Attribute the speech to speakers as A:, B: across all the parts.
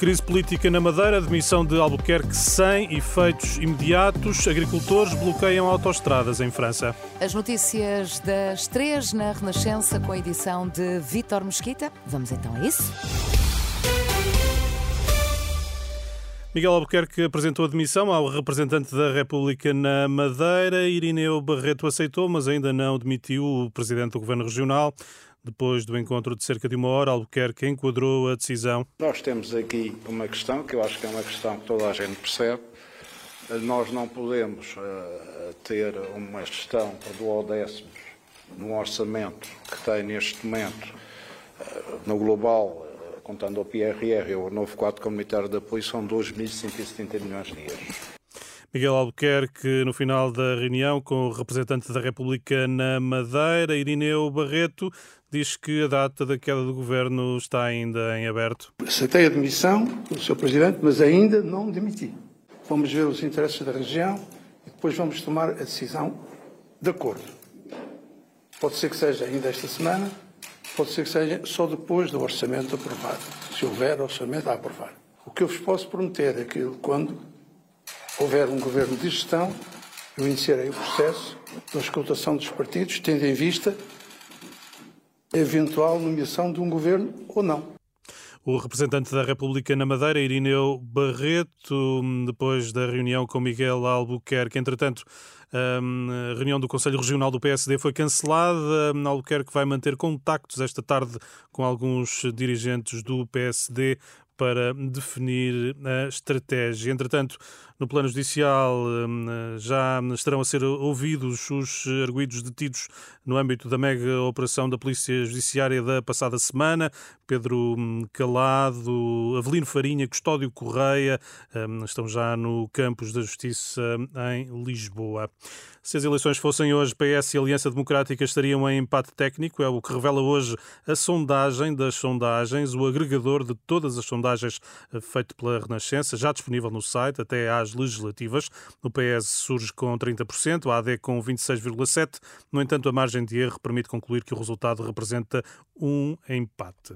A: Crise política na Madeira, demissão de Albuquerque sem efeitos imediatos. Agricultores bloqueiam autoestradas em França.
B: As notícias das três na Renascença com a edição de Vítor Mesquita. Vamos então a isso?
A: Miguel Albuquerque apresentou a demissão ao representante da República na Madeira. Irineu Barreto aceitou, mas ainda não demitiu o presidente do Governo Regional. Depois do encontro de cerca de uma hora, Albuquerque enquadrou a decisão.
C: Nós temos aqui uma questão que eu acho que é uma questão que toda a gente percebe. Nós não podemos uh, ter uma gestão por duodécimos no orçamento que tem neste momento uh, no global, uh, contando o PRR, o novo quadro comunitário de apoio, são 2.170 milhões de euros.
A: Miguel Albuquerque, no final da reunião com o representante da República na Madeira, Irineu Barreto, diz que a data da queda do governo está ainda em aberto.
D: Aceitei a demissão do Sr. Presidente, mas ainda não demiti. Vamos ver os interesses da região e depois vamos tomar a decisão de acordo. Pode ser que seja ainda esta semana, pode ser que seja só depois do orçamento aprovado, se houver orçamento a aprovar. O que eu vos posso prometer é que quando houver um governo de gestão, eu iniciarei o processo da escutação dos partidos, tendo em vista a eventual nomeação de um governo ou não.
A: O representante da República na Madeira, Irineu Barreto, depois da reunião com Miguel Albuquerque. Entretanto, a reunião do Conselho Regional do PSD foi cancelada. Albuquerque vai manter contactos esta tarde com alguns dirigentes do PSD para definir a estratégia. Entretanto, no plano judicial hum, já estarão a ser ouvidos os arguídos detidos no âmbito da mega operação da Polícia Judiciária da passada semana. Pedro hum, Calado, Avelino Farinha, Custódio Correia hum, estão já no campus da Justiça em Lisboa. Se as eleições fossem hoje, PS e Aliança Democrática estariam em empate técnico, é o que revela hoje a sondagem das sondagens, o agregador de todas as sondagens eh, feito pela Renascença, já disponível no site até às legislativas. O PS surge com 30%, a AD com 26,7%. No entanto, a margem de erro permite concluir que o resultado representa um empate.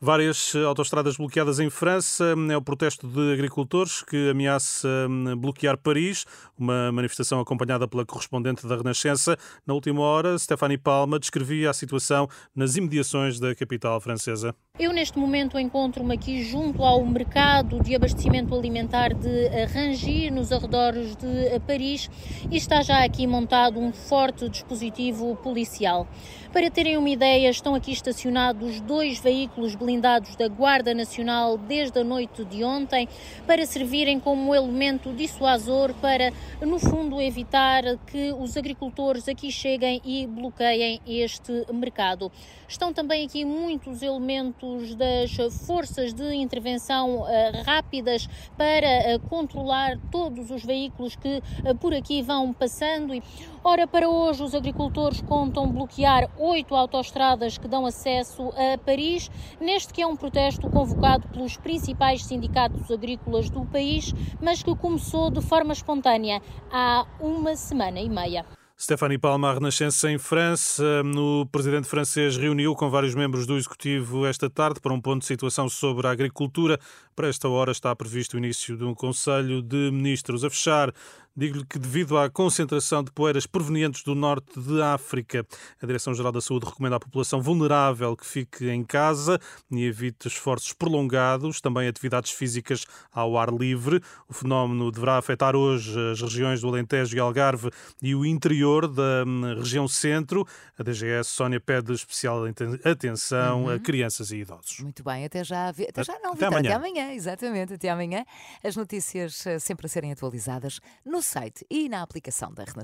A: Várias autoestradas bloqueadas em França. É o protesto de agricultores que ameaça hum, bloquear Paris, uma manifestação acompanhada pela correspondente da Renascença. Na última hora, Stephanie Palma descrevia a situação nas imediações da capital francesa.
E: Eu, neste momento, encontro-me aqui junto ao mercado de abastecimento alimentar de Rangi, nos arredores de Paris, e está já aqui montado um forte dispositivo policial. Para terem uma ideia, estão aqui estacionados dois veículos blindados da Guarda Nacional desde a noite de ontem para servirem como elemento dissuasor para, no fundo, evitar que os agricultores aqui cheguem e bloqueiem este mercado. Estão também aqui muitos elementos das forças de intervenção uh, rápidas para uh, controlar todos os veículos que uh, por aqui vão passando. Ora, para hoje, os agricultores contam bloquear oito autoestradas que dão acesso a Paris, neste que é um protesto convocado pelos principais sindicatos agrícolas do país, mas que começou de forma espontânea há uma semana e meia.
A: Stéphanie Palma, Renascença em França. O presidente francês reuniu com vários membros do Executivo esta tarde para um ponto de situação sobre a agricultura. Para esta hora está previsto o início de um Conselho de Ministros. A fechar, Digo-lhe que, devido à concentração de poeiras provenientes do norte de África, a Direção-Geral da Saúde recomenda à população vulnerável que fique em casa e evite esforços prolongados, também atividades físicas ao ar livre. O fenómeno deverá afetar hoje as regiões do Alentejo e Algarve e o interior da hum, região centro. A DGS, Sónia, pede especial atenção uhum. a crianças e idosos.
B: Muito bem, até já. Até já não,
A: até, amanhã.
B: até amanhã. Exatamente, até amanhã. As notícias eh, sempre a serem atualizadas no site e na aplicação da Renascença.